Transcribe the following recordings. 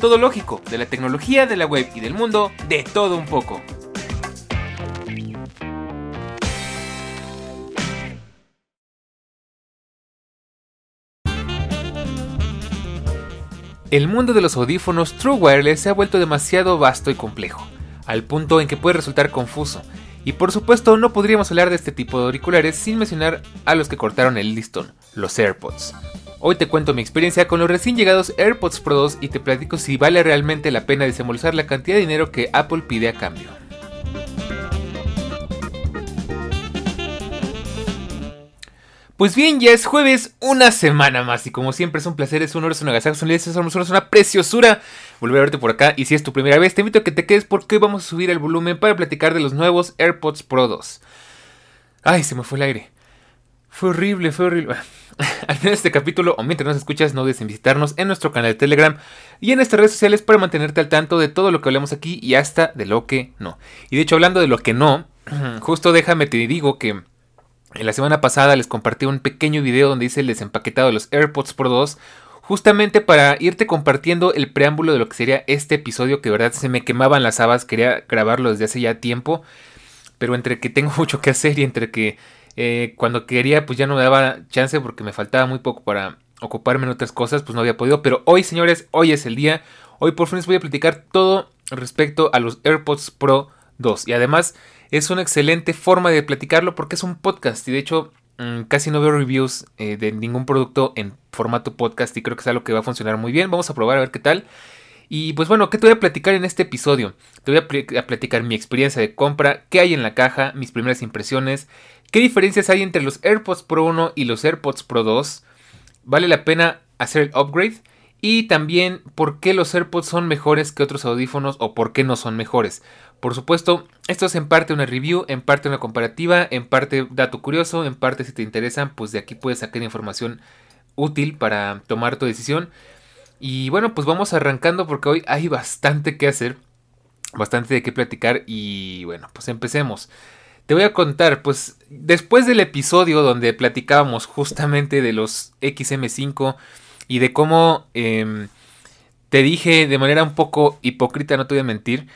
Todo lógico, de la tecnología, de la web y del mundo, de todo un poco. El mundo de los audífonos True Wireless se ha vuelto demasiado vasto y complejo, al punto en que puede resultar confuso, y por supuesto no podríamos hablar de este tipo de auriculares sin mencionar a los que cortaron el listón, los AirPods. Hoy te cuento mi experiencia con los recién llegados AirPods Pro 2 y te platico si vale realmente la pena desembolsar la cantidad de dinero que Apple pide a cambio. Pues bien, ya es jueves, una semana más. Y como siempre es un placer, es un honor, es un agasajo, es una preciosura volver a verte por acá. Y si es tu primera vez, te invito a que te quedes porque hoy vamos a subir el volumen para platicar de los nuevos AirPods Pro 2. Ay, se me fue el aire. Fue horrible, fue horrible. Al final de este capítulo, o mientras nos escuchas, no dudes en visitarnos en nuestro canal de Telegram y en nuestras redes sociales para mantenerte al tanto de todo lo que hablamos aquí y hasta de lo que no. Y de hecho, hablando de lo que no, justo déjame te digo que en la semana pasada les compartí un pequeño video donde hice el desempaquetado de los AirPods Pro 2, justamente para irte compartiendo el preámbulo de lo que sería este episodio, que de verdad se me quemaban las habas, quería grabarlo desde hace ya tiempo, pero entre que tengo mucho que hacer y entre que eh, cuando quería pues ya no me daba chance porque me faltaba muy poco para ocuparme en otras cosas, pues no había podido, pero hoy señores, hoy es el día, hoy por fin les voy a platicar todo respecto a los AirPods Pro 2 y además es una excelente forma de platicarlo porque es un podcast y de hecho mm, casi no veo reviews eh, de ningún producto en formato podcast y creo que es algo que va a funcionar muy bien. Vamos a probar a ver qué tal. Y pues bueno, ¿qué te voy a platicar en este episodio? Te voy a, platicar mi experiencia de compra, qué hay en la caja, mis primeras impresiones, qué diferencias hay entre los AirPods Pro 1 y los AirPods Pro 2, vale la pena hacer el upgrade y también por qué los AirPods son mejores que otros audífonos o por qué no son mejores. Por supuesto, esto es en parte una review, en parte una comparativa, en parte dato curioso, en parte si te interesan, pues de aquí puedes sacar información útil para tomar tu decisión. Y bueno, pues vamos arrancando porque hoy hay bastante que hacer, bastante de qué platicar y bueno, pues empecemos. Te voy a contar, pues después del episodio donde platicábamos justamente de los XM5 y de cómo em, te dije de manera un poco hipócrita, no te voy a mentir,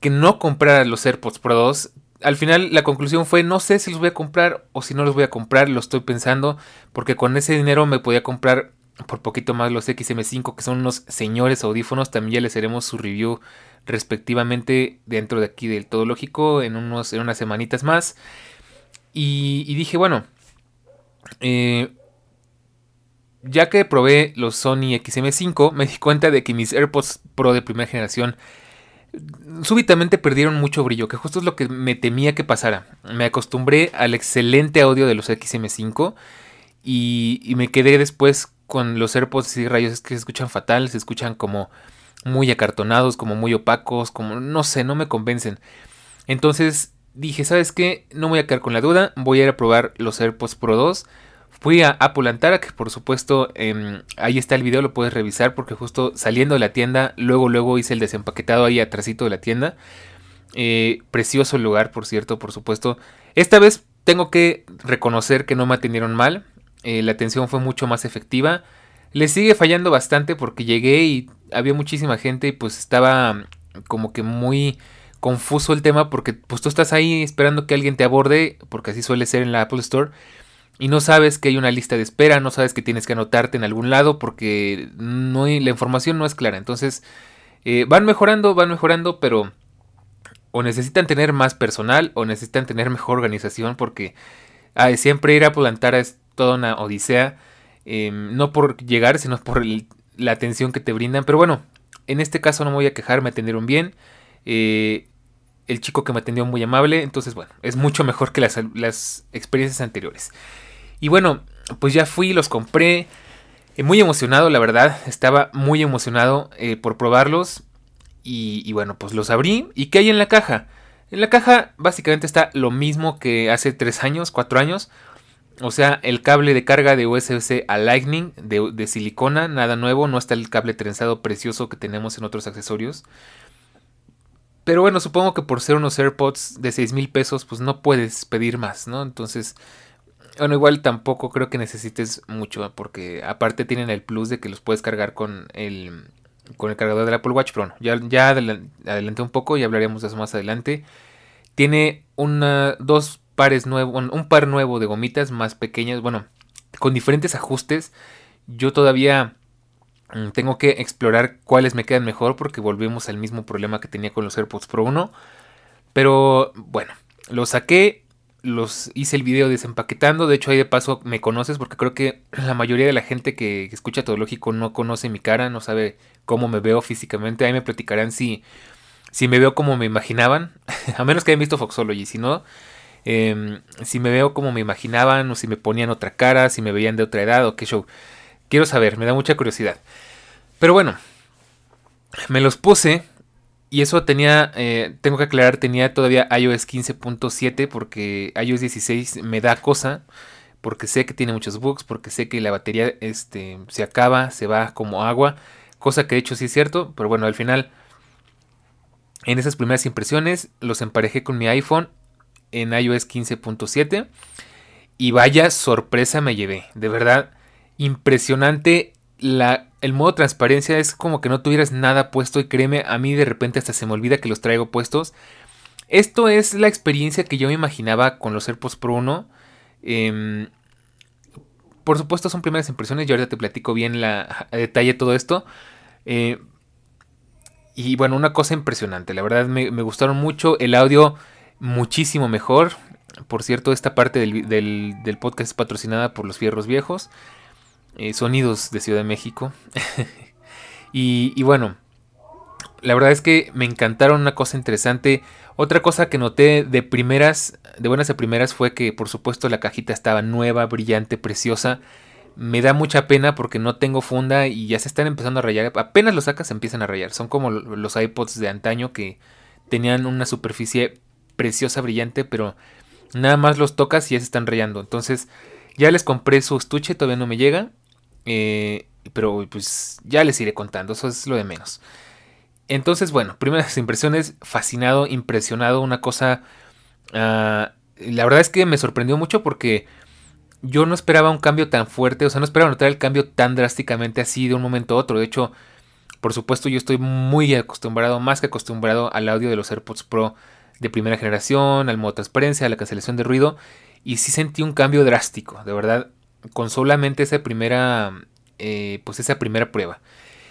que no comprara los AirPods Pro 2. Al final la conclusión fue no sé si los voy a comprar o si no los voy a comprar, lo estoy pensando porque con ese dinero me podía comprar por poquito más los XM5 que son unos señores audífonos, también ya les haremos su review respectivamente dentro de aquí del Todo Lógico en, unos, en unas semanitas más. Y, y dije, bueno, eh, ya que probé los Sony XM5, me di cuenta de que mis AirPods Pro de primera generación súbitamente perdieron mucho brillo, que justo es lo que me temía que pasara. Me acostumbré al excelente audio de los XM5 y, me quedé después con los AirPods y rayos que se escuchan fatal, se escuchan como muy acartonados, como muy opacos, como no sé, no me convencen. Entonces dije, ¿sabes qué? No voy a quedar con la duda, voy a ir a probar los AirPods Pro 2 Fui a Apple Antara, que por supuesto em, ahí está el video, lo puedes revisar porque justo saliendo de la tienda, luego luego hice el desempaquetado ahí atrásito de la tienda. Eh, precioso lugar, por cierto, por supuesto. Esta vez tengo que reconocer que no me atendieron mal. Eh, la atención fue mucho más efectiva. Le sigue fallando bastante porque llegué y había muchísima gente y pues estaba como que muy confuso el tema porque pues tú estás ahí esperando que alguien te aborde porque así suele ser en la Apple Store y no sabes que hay una lista de espera, no sabes que tienes que anotarte en algún lado porque no la información no es clara. Entonces, eh, van mejorando, van mejorando, pero o necesitan tener más personal o necesitan tener mejor organización porque siempre ir a Polantara es toda una odisea. Em, no por llegar, sino por la atención que te brindan. Pero bueno, en este caso no me voy a quejar, me atendieron bien. Eh, el chico que me atendió muy amable. Entonces, bueno, es mucho mejor que las, experiencias anteriores. Y bueno, pues ya fui, los compré. Eh, muy emocionado, la verdad. Estaba muy emocionado eh, por probarlos. Y, bueno, pues los abrí. ¿Y qué hay en la caja? En la caja básicamente está lo mismo que hace 3 años, 4 años. O sea, el cable de carga de USB a Lightning de, de, silicona, nada nuevo, no está el cable trenzado precioso que tenemos en otros accesorios. Pero bueno, supongo que por ser unos AirPods de 6 mil pesos, pues no puedes pedir más, ¿no? Entonces, bueno, igual tampoco creo que necesites mucho, porque aparte tienen el plus de que los puedes cargar con el, con el cargador del Apple Watch Pro. Ya, ya adelanté un poco y hablaremos de eso más adelante. Tiene una, dos un par nuevo de gomitas más pequeñas, bueno, con diferentes ajustes. Yo todavía mm, tengo que explorar cuáles me quedan mejor porque volvemos al mismo problema que tenía con los AirPods Pro 1. Pero bueno, lo saqué, los hice el video desempaquetando. De hecho, ahí de paso me conoces porque creo que la mayoría de la gente que, escucha todo lógico no conoce mi cara, no sabe cómo me veo físicamente. Ahí me platicarán si, si me veo como me imaginaban. A menos que hayan visto Foxology. Si no, em, si me veo como me imaginaban o si me ponían otra cara, si me veían de otra edad o qué show. Quiero saber, me da mucha curiosidad. Pero bueno, me los puse y eso tenía, eh, tengo que aclarar, tenía todavía iOS 15.7 porque iOS 16 me da cosa, porque sé que tiene muchos bugs, porque sé que la batería este, se acaba, se va como agua, cosa que de hecho sí es cierto, pero bueno, al final, en esas primeras impresiones los emparejé con mi iPhone en iOS 15.7 y vaya sorpresa me llevé, de verdad, impresionante la el modo transparencia es como que no tuvieras nada puesto y créeme, a mí de repente hasta se me olvida que los traigo puestos. Esto es la experiencia que yo me imaginaba con los AirPods Pro 1. Em, por supuesto son primeras impresiones, yo ahorita te platico bien la, a detalle todo esto. Eh, y bueno, una cosa impresionante, la verdad me, gustaron mucho, el audio muchísimo mejor. Por cierto, esta parte del, del podcast es patrocinada por los Fierros Viejos. Eh, sonidos de Ciudad de México. y, bueno, la verdad es que me encantaron una cosa interesante. Otra cosa que noté de primeras, de buenas a primeras, fue que por supuesto la cajita estaba nueva, brillante, preciosa. Me da mucha pena porque no tengo funda y ya se están empezando a rayar. Apenas lo sacas se empiezan a rayar. Son como los iPods de antaño que tenían una superficie preciosa, brillante, pero nada más los tocas y ya se están rayando. Entonces ya les compré su estuche, todavía no me llega. Eh, pero pues ya les iré contando, eso es lo de menos. Entonces, bueno, primeras impresiones, fascinado, impresionado, una cosa... Ah, la verdad es que me sorprendió mucho porque yo no esperaba un cambio tan fuerte, o sea, no esperaba notar el cambio tan drásticamente así de un momento a otro. De hecho, por supuesto, yo estoy muy acostumbrado, más que acostumbrado al audio de los AirPods Pro de primera generación, al modo transparencia, a la cancelación de ruido, y sí sentí un cambio drástico, de verdad, con solamente esa primera, eh, pues esa primera prueba.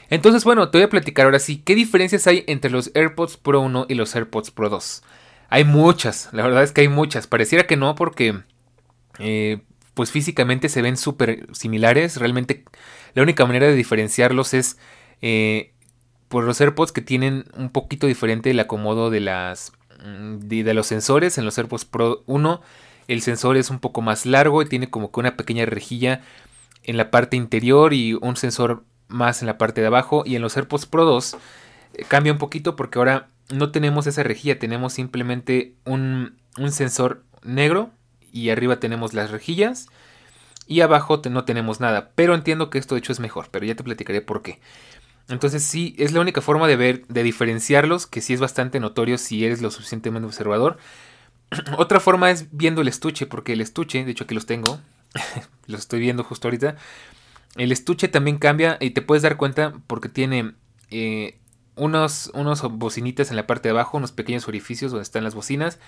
Entonces, bueno, te voy a platicar ahora sí, ¿qué diferencias hay entre los AirPods Pro 1 y los AirPods Pro 2? Hay muchas, la verdad es que hay muchas. Pareciera que no porque, eh, pues físicamente se ven súper similares. Realmente la única manera de diferenciarlos es eh, por los AirPods que tienen un poquito diferente el acomodo de las mm, de los sensores en los AirPods Pro 1 el sensor es un poco más largo y tiene como que una pequeña rejilla en la parte interior y un sensor más en la parte de abajo. Y en los AirPods Pro 2 eh, cambia un poquito porque ahora no tenemos esa rejilla, tenemos simplemente un, sensor negro y arriba tenemos las rejillas y abajo no tenemos nada. Pero entiendo que esto de hecho es mejor, pero ya te platicaré por qué. Entonces sí, es la única forma de ver, de diferenciarlos, que sí es bastante notorio si eres lo suficientemente observador. Otra forma es viendo el estuche, porque el estuche, de hecho aquí los tengo, los estoy viendo justo ahorita. El estuche también cambia y te puedes dar cuenta porque tiene eh, unos, unos bocinitas en la parte de abajo, unos pequeños orificios donde están las bocinas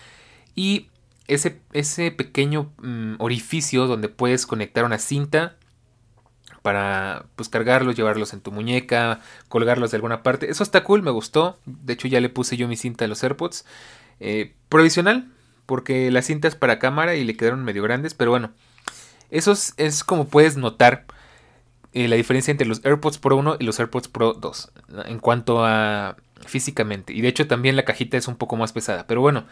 y ese, ese pequeño mm, orificio donde puedes conectar una cinta para pues cargarlos, llevarlos en tu muñeca, colgarlos de alguna parte. Eso está cool, me gustó. De hecho ya le puse yo mi cinta a los AirPods. Eh, provisional, porque las cintas para cámara y le quedaron medio grandes, pero bueno, eso es, como puedes notar eh, la diferencia entre los AirPods Pro 1 y los AirPods Pro 2 en cuanto a físicamente. Y de hecho también la cajita es un poco más pesada, pero bueno.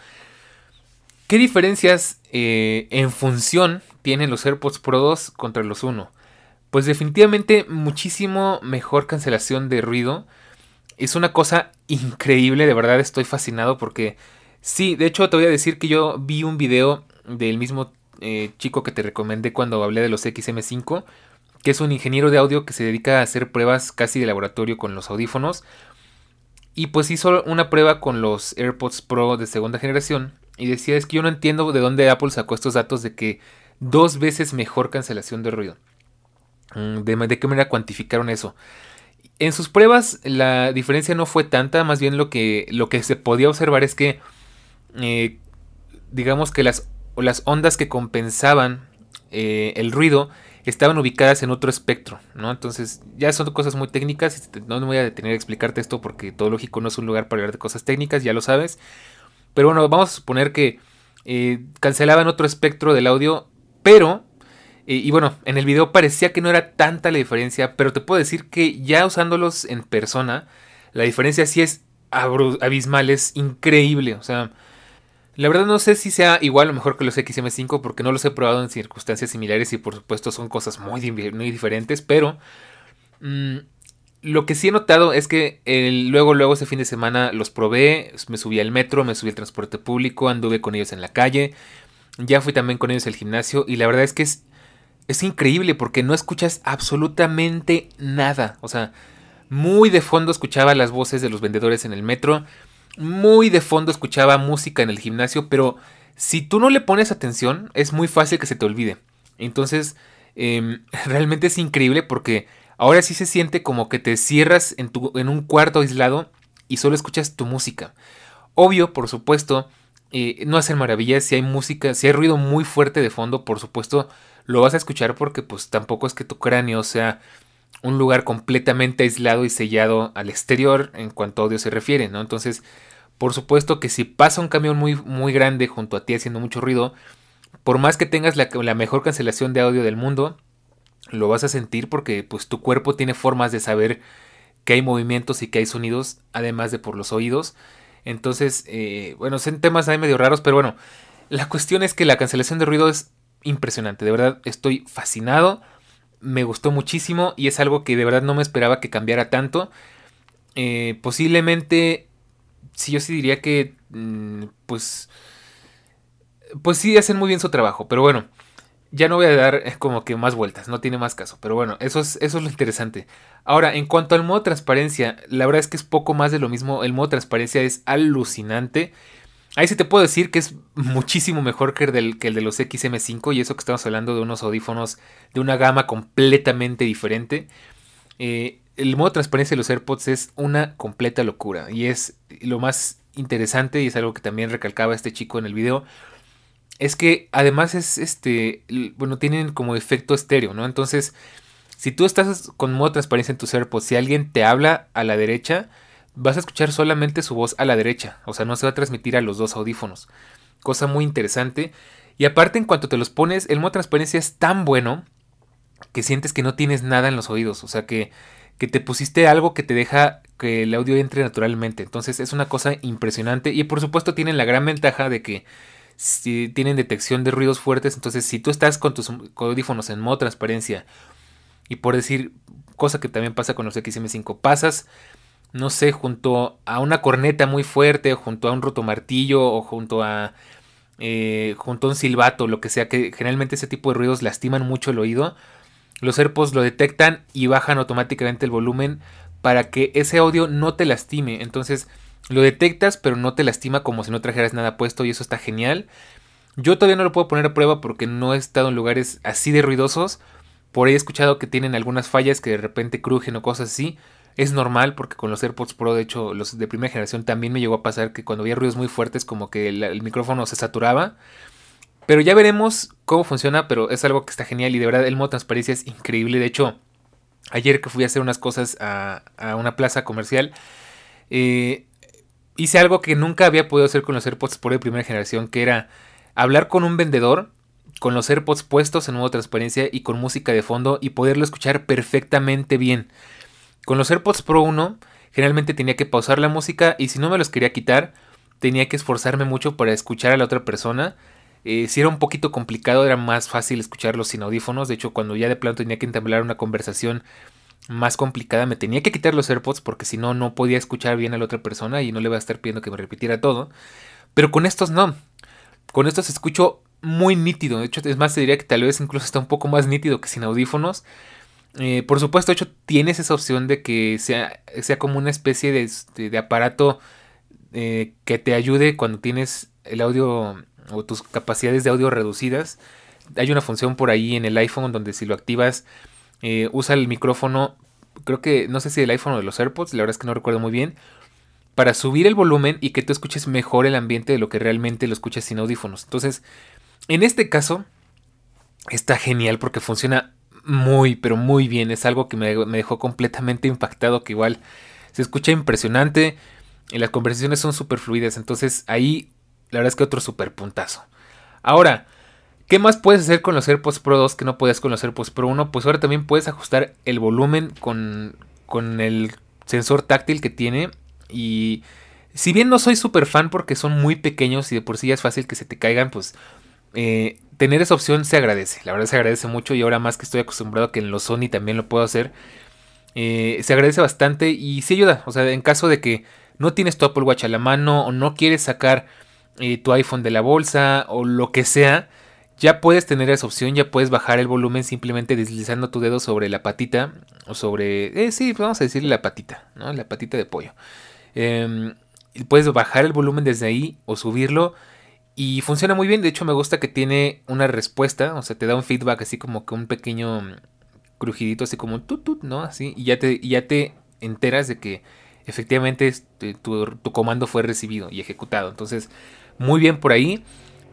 ¿Qué diferencias eh, en función tienen los AirPods Pro 2 contra los 1? Pues definitivamente muchísimo mejor cancelación de ruido. Es una cosa increíble, de verdad estoy fascinado porque Sí, de hecho te voy a decir que yo vi un video del mismo eh, chico que te recomendé cuando hablé de los XM5, que es un ingeniero de audio que se dedica a hacer pruebas casi de laboratorio con los audífonos. Y pues hizo una prueba con los AirPods Pro de segunda generación. Y decía, es que yo no entiendo de dónde Apple sacó estos datos de que dos veces mejor cancelación de ruido. Mm, ¿De, qué manera cuantificaron eso? En sus pruebas la diferencia no fue tanta, más bien lo que, lo que se podía observar es que, eh, digamos que las, las ondas que compensaban eh, el ruido estaban ubicadas en otro espectro, ¿no? Entonces ya son cosas muy técnicas, no me voy a detener a explicarte esto porque todo lógico no es un lugar para hablar de cosas técnicas, ya lo sabes. Pero bueno, vamos a suponer que eh, cancelaban otro espectro del audio, pero y bueno, en el video parecía que no era tanta la diferencia, pero te puedo decir que ya usándolos en persona, la diferencia sí es abismal, es increíble. O sea, la verdad no sé si sea igual o mejor que los XM5 porque no los he probado en circunstancias similares y por supuesto son cosas muy, muy diferentes, pero mm, lo que sí he notado es que luego, luego ese fin de semana los probé, me subí al metro, me subí al transporte público, anduve con ellos en la calle, ya fui también con ellos al gimnasio y la verdad es que es es increíble porque no escuchas absolutamente nada. O sea, muy de fondo escuchaba las voces de los vendedores en el metro. Muy de fondo escuchaba música en el gimnasio. Pero si tú no le pones atención, es muy fácil que se te olvide. Entonces, em, realmente es increíble porque ahora sí se siente como que te cierras en, tu, en un cuarto aislado y solo escuchas tu música. Obvio, por supuesto, eh, no hacen maravillas si hay música, si hay ruido muy fuerte de fondo, por supuesto lo vas a escuchar porque pues tampoco es que tu cráneo sea un lugar completamente aislado y sellado al exterior en cuanto a audio se refiere, ¿no? Entonces, por supuesto que si pasa un camión muy, muy grande junto a ti haciendo mucho ruido, por más que tengas la, mejor cancelación de audio del mundo, lo vas a sentir porque pues tu cuerpo tiene formas de saber que hay movimientos y que hay sonidos, además de por los oídos. Entonces, eh, bueno, son temas ahí medio raros, pero bueno, la cuestión es que la cancelación de ruido es impresionante. De verdad estoy fascinado. Me gustó muchísimo y es algo que de verdad no me esperaba que cambiara tanto. Eh, posiblemente, sí, yo sí diría que, mm, pues, pues sí hacen muy bien su trabajo. Pero bueno, ya no voy a dar como que más vueltas, no tiene más caso. Pero bueno, eso es, eso es lo interesante. Ahora, en cuanto al modo transparencia, la verdad es que es poco más de lo mismo. El modo transparencia es alucinante. Ahí sí te puedo decir que es muchísimo mejor que el, de los XM5 y eso que estamos hablando de unos audífonos de una gama completamente diferente. Eh, el modo de transparencia de los AirPods es una completa locura y es lo más interesante y es algo que también recalcaba este chico en el video. Es que además es este, bueno, tienen como efecto estéreo, ¿no? Entonces, si tú estás con modo de transparencia en tus AirPods, si alguien te habla a la derecha, vas a escuchar solamente su voz a la derecha, o sea, no se va a transmitir a los dos audífonos. Cosa muy interesante. Y aparte, en cuanto te los pones, el modo transparencia es tan bueno que sientes que no tienes nada en los oídos, o sea, que, que te pusiste algo que te deja que el audio entre naturalmente. Entonces es una cosa impresionante y por supuesto tienen la gran ventaja de que si tienen detección de ruidos fuertes, entonces si tú estás con tus audífonos en modo transparencia y por decir cosa que también pasa con los XM5, pasas no sé, junto a una corneta muy fuerte, junto a un roto martillo o junto a, eh, junto a un silbato, lo que sea, que generalmente ese tipo de ruidos lastiman mucho el oído. Los AirPods lo detectan y bajan automáticamente el volumen para que ese audio no te lastime. Entonces lo detectas pero no te lastima como si no trajeras nada puesto y eso está genial. Yo todavía no lo puedo poner a prueba porque no he estado en lugares así de ruidosos. Por ahí he escuchado que tienen algunas fallas que de repente crujen o cosas así. Es normal porque con los AirPods Pro, de hecho, los de primera generación también me llegó a pasar que cuando había ruidos muy fuertes como que el, micrófono se saturaba. Pero ya veremos cómo funciona, pero es algo que está genial y de verdad el modo transparencia es increíble. De hecho, ayer que fui a hacer unas cosas a, una plaza comercial, eh, hice algo que nunca había podido hacer con los AirPods Pro de primera generación, que era hablar con un vendedor con los AirPods puestos en modo transparencia y con música de fondo y poderlo escuchar perfectamente bien. Con los AirPods Pro 1 generalmente tenía que pausar la música y si no me los quería quitar tenía que esforzarme mucho para escuchar a la otra persona. Eh, si era un poquito complicado era más fácil escucharlos sin audífonos. De hecho cuando ya de plano tenía que entablar una conversación más complicada. Me tenía que quitar los AirPods porque si no, no podía escuchar bien a la otra persona y no le iba a estar pidiendo que me repitiera todo. Pero con estos no. Con estos escucho muy nítido. De hecho, es más, te diría que tal vez incluso está un poco más nítido que sin audífonos. Eh, por supuesto, de hecho, tienes esa opción de que sea, sea como una especie de, aparato eh, que te ayude cuando tienes el audio o tus capacidades de audio reducidas. Hay una función por ahí en el iPhone donde si lo activas eh, usa el micrófono, creo que no sé si el iPhone o de los AirPods, la verdad es que no recuerdo muy bien, para subir el volumen y que tú escuches mejor el ambiente de lo que realmente lo escuchas sin audífonos. Entonces, en este caso, está genial porque funciona muy, pero muy bien. Es algo que me, dejó completamente impactado, que igual se escucha impresionante. Y las conversaciones son súper fluidas. Entonces ahí la verdad es que otro super puntazo. Ahora, ¿qué más puedes hacer con los AirPods Pro 2 que no podías con los AirPods Pro 1? Pues ahora también puedes ajustar el volumen con, con el sensor táctil que tiene. Y si bien no soy súper fan porque son muy pequeños y de por sí ya es fácil que se te caigan, pues eh, tener esa opción se agradece. La verdad se agradece mucho y ahora más que estoy acostumbrado a que en los Sony también lo puedo hacer. Eh, se agradece bastante y sí ayuda. O sea, en caso de que no tienes tu Apple Watch a la mano o no quieres sacar eh, tu iPhone de la bolsa o lo que sea, ya puedes tener esa opción, ya puedes bajar el volumen simplemente deslizando tu dedo sobre la patita o sobre, eh, sí, vamos a decirle la patita, ¿no? La patita de pollo. Em, puedes bajar el volumen desde ahí o subirlo y funciona muy bien. De hecho, me gusta que tiene una respuesta, o sea, te da un feedback así como que un pequeño crujidito, así como un tut, ¿no? Así, y ya te, ya te enteras de que efectivamente este, tu, tu comando fue recibido y ejecutado. Entonces, muy bien por ahí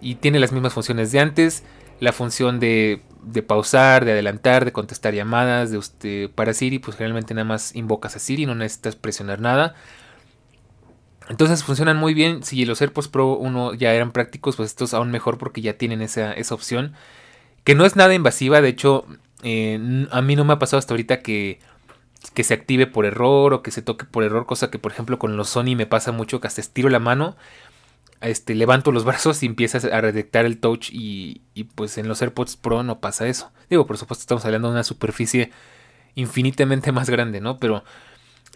y tiene las mismas funciones de antes. La función de, de pausar, de adelantar, de contestar llamadas de usted, para Siri, pues generalmente nada más invocas a Siri, no necesitas presionar nada. Entonces funcionan muy bien. Si los AirPods Pro 1 ya eran prácticos, pues estos aún mejor porque ya tienen esa, esa opción. Que no es nada invasiva, de hecho, eh, a mí no me ha pasado hasta ahorita que, que se active por error o que se toque por error, cosa que por ejemplo con los Sony me pasa mucho que hasta estiro la mano este, levanto los brazos y empiezas a redectar el touch y, y, pues en los AirPods Pro no pasa eso. Digo, por supuesto estamos hablando de una superficie infinitamente más grande, ¿no? Pero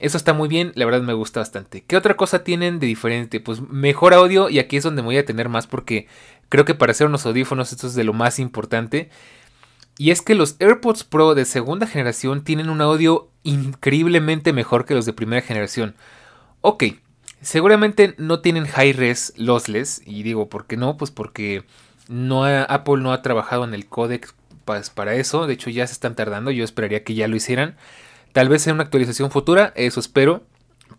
eso está muy bien, la verdad me gusta bastante. ¿Qué otra cosa tienen de diferente? Pues mejor audio y aquí es donde me voy a tener más porque creo que para hacer unos audífonos esto es de lo más importante. Y es que los AirPods Pro de segunda generación tienen un audio increíblemente mejor que los de primera generación. Ok, Seguramente no tienen high res lossless. Y digo, ¿por qué no? Pues porque no Apple no ha trabajado en el codec para eso. De hecho, ya se están tardando. Yo esperaría que ya lo hicieran. Tal vez en una actualización futura, eso espero.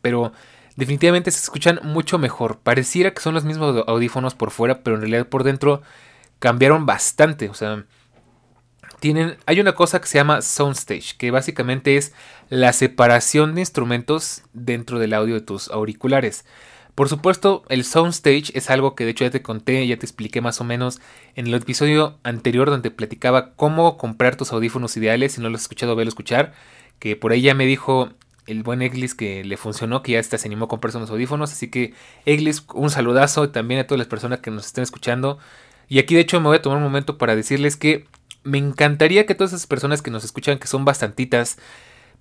Pero definitivamente se escuchan mucho mejor. Pareciera que son los mismos audífonos por fuera, pero en realidad por dentro cambiaron bastante. O sea, tienen, hay una cosa que se llama Soundstage, que básicamente es la separación de instrumentos dentro del audio de tus auriculares. Por supuesto, el Soundstage es algo que de hecho ya te conté, ya te expliqué más o menos en el episodio anterior donde platicaba cómo comprar tus audífonos ideales. Si no lo has escuchado, velo escuchar. Que por ahí ya me dijo el buen Eglis que le funcionó, que ya se animó a comprarse unos audífonos. Así que Eglis, un saludazo también a todas las personas que nos estén escuchando. Y aquí de hecho me voy a tomar un momento para decirles que me encantaría que todas esas personas que nos escuchan, que son bastantitas,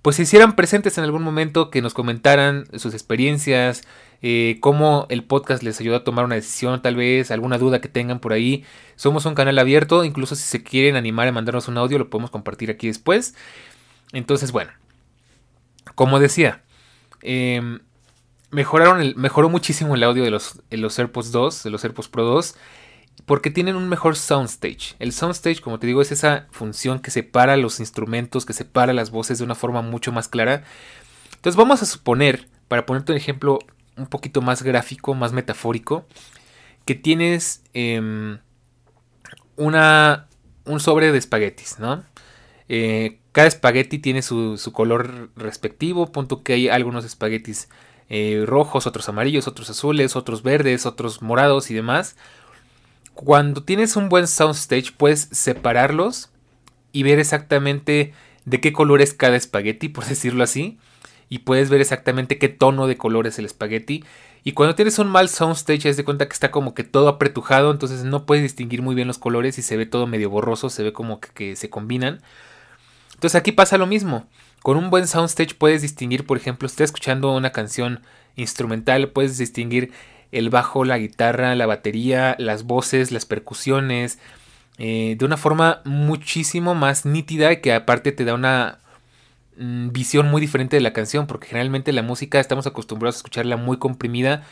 pues se hicieran presentes en algún momento, que nos comentaran sus experiencias, eh, cómo el podcast les ayudó a tomar una decisión, tal vez, alguna duda que tengan por ahí. Somos un canal abierto, incluso si se quieren animar a mandarnos un audio, lo podemos compartir aquí después. Entonces, bueno, como decía, em, mejoraron el, mejoró muchísimo el audio de los, de los AirPods 2, de los AirPods Pro 2 porque tienen un mejor soundstage. El soundstage, como te digo, es esa función que separa los instrumentos, que separa las voces de una forma mucho más clara. Entonces vamos a suponer, para ponerte un ejemplo un poquito más gráfico, más metafórico, que tienes em, una, un sobre de espaguetis, ¿no? Eh, cada espagueti tiene su, color respectivo, punto que hay algunos espaguetis eh, rojos, otros amarillos, otros azules, otros verdes, otros morados y demás cuando tienes un buen soundstage puedes separarlos y ver exactamente de qué color es cada espagueti, por decirlo así. Y puedes ver exactamente qué tono de color es el espagueti. Y cuando tienes un mal soundstage, es de cuenta que está como que todo apretujado, entonces no puedes distinguir muy bien los colores y se ve todo medio borroso, se ve como que, se combinan. Entonces aquí pasa lo mismo. Con un buen soundstage puedes distinguir, por ejemplo, si estás escuchando una canción instrumental, puedes distinguir el bajo, la guitarra, la batería, las voces, las percusiones, eh, de una forma muchísimo más nítida que aparte te da una mm, visión muy diferente de la canción, porque generalmente la música estamos acostumbrados a escucharla muy comprimida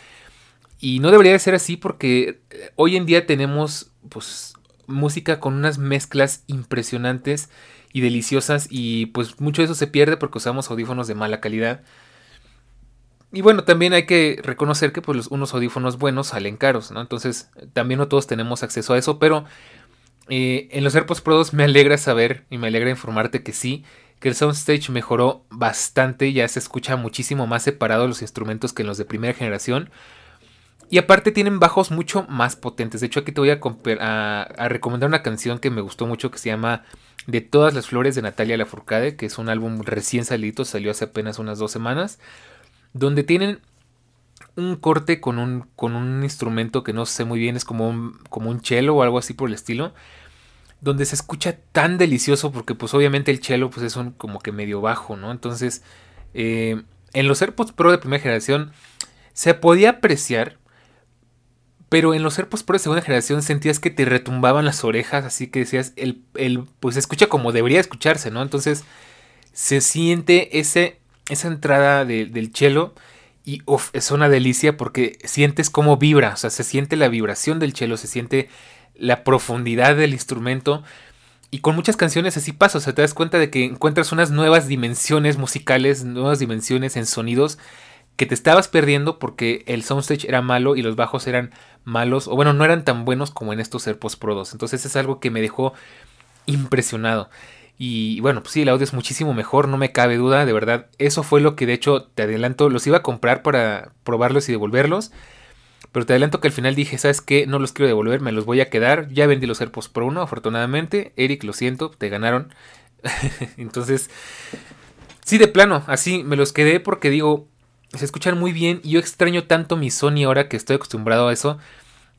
y no debería de ser así porque eh, hoy en día tenemos pues música con unas mezclas impresionantes y deliciosas y pues mucho de eso se pierde porque usamos audífonos de mala calidad. Y bueno, también hay que reconocer que pues unos audífonos buenos salen caros, ¿no? Entonces también no todos tenemos acceso a eso, pero eh, en los AirPods Pro 2 me alegra saber y me alegra informarte que sí, que el Soundstage mejoró bastante, ya se escucha muchísimo más separado los instrumentos que en los de primera generación. Y aparte tienen bajos mucho más potentes. De hecho, aquí te voy a, recomendar una canción que me gustó mucho que se llama De todas las flores de Natalia Lafourcade, que es un álbum recién salido, salió hace apenas unas dos semanas, donde tienen un corte con un, con un instrumento que no sé muy bien, es como un, como un cello o algo así por el estilo, donde se escucha tan delicioso porque pues obviamente el cello pues es un como que medio bajo, ¿no? Entonces, eh, en los AirPods Pro de primera generación se podía apreciar pero en los AirPods Pro segunda generación sentías que te retumbaban las orejas, así que decías, el, el pues escucha como debería escucharse, ¿no? Entonces se siente ese, esa entrada del cello y uf, es una delicia porque sientes cómo vibra, o sea, se siente la vibración del cello, se siente la profundidad del instrumento. Y con muchas canciones así pasa, o sea, te das cuenta de que encuentras unas nuevas dimensiones musicales, nuevas dimensiones en sonidos que te estabas perdiendo porque el soundstage era malo y los bajos eran malos, o bueno, no eran tan buenos como en estos AirPods Pro 2. Entonces es algo que me dejó impresionado. Y bueno, pues sí, el audio es muchísimo mejor, no me cabe duda, de verdad. Eso fue lo que de hecho te adelanto, los iba a comprar para probarlos y devolverlos. Pero te adelanto que al final dije, ¿sabes qué? No los quiero devolver, me los voy a quedar. Ya vendí los AirPods Pro 1, afortunadamente. Eric, lo siento, te ganaron. Entonces, sí, de plano, así me los quedé porque digo, se escuchan muy bien. Y yo extraño tanto mi Sony ahora que estoy acostumbrado a eso.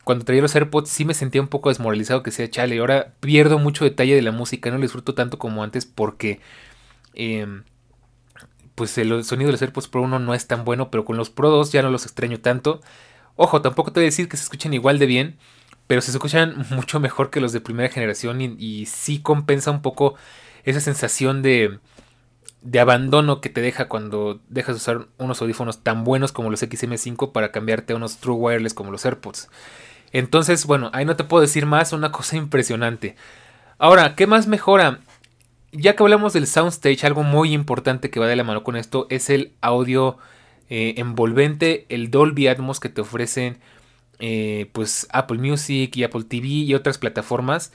Cuando traía los AirPods sí me sentía un poco desmoralizado que sea chale. Ahora pierdo mucho detalle de la música, no lo disfruto tanto como antes porque... Em, pues el sonido de los AirPods Pro 1 no es tan bueno, pero con los Pro 2 ya no los extraño tanto. Ojo, tampoco te voy a decir que se escuchen igual de bien, pero se escuchan mucho mejor que los de primera generación y, y sí compensa un poco esa sensación de, de abandono que te deja cuando dejas de usar unos audífonos tan buenos como los XM5 para cambiarte a unos True Wireless como los AirPods. Entonces, bueno, ahí no te puedo decir más, una cosa impresionante. Ahora, ¿qué más mejora? Ya que hablamos del soundstage, algo muy importante que va de la mano con esto es el audio eh, envolvente, el Dolby Atmos que te ofrecen eh, pues Apple Music y Apple TV y otras plataformas.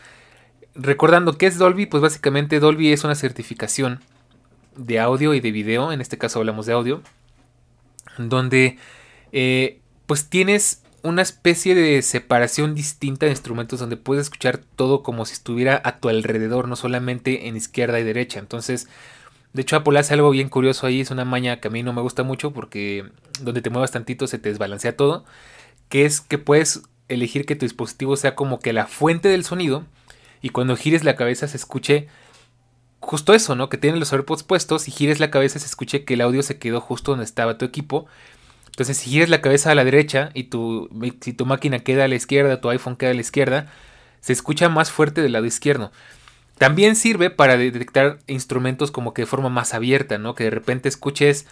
Recordando que es Dolby, pues básicamente Dolby es una certificación de audio y de video, en este caso hablamos de audio, donde eh, pues tienes una especie de separación distinta de instrumentos donde puedes escuchar todo como si estuviera a tu alrededor, no solamente en izquierda y derecha. Entonces, de hecho Apple hace algo bien curioso ahí, es una maña que a mí no me gusta mucho porque donde te muevas tantito se te desbalancea todo, que es que puedes elegir que tu dispositivo sea como que la fuente del sonido y cuando gires la cabeza se escuche justo eso, ¿no? Que tienes los AirPods puestos y gires la cabeza se escuche que el audio se quedó justo donde estaba tu equipo. Entonces, si gires la cabeza a la derecha y tu, si tu máquina queda a la izquierda, tu iPhone queda a la izquierda, se escucha más fuerte del lado izquierdo. También sirve para detectar instrumentos como que de forma más abierta, ¿no? Que de repente escuches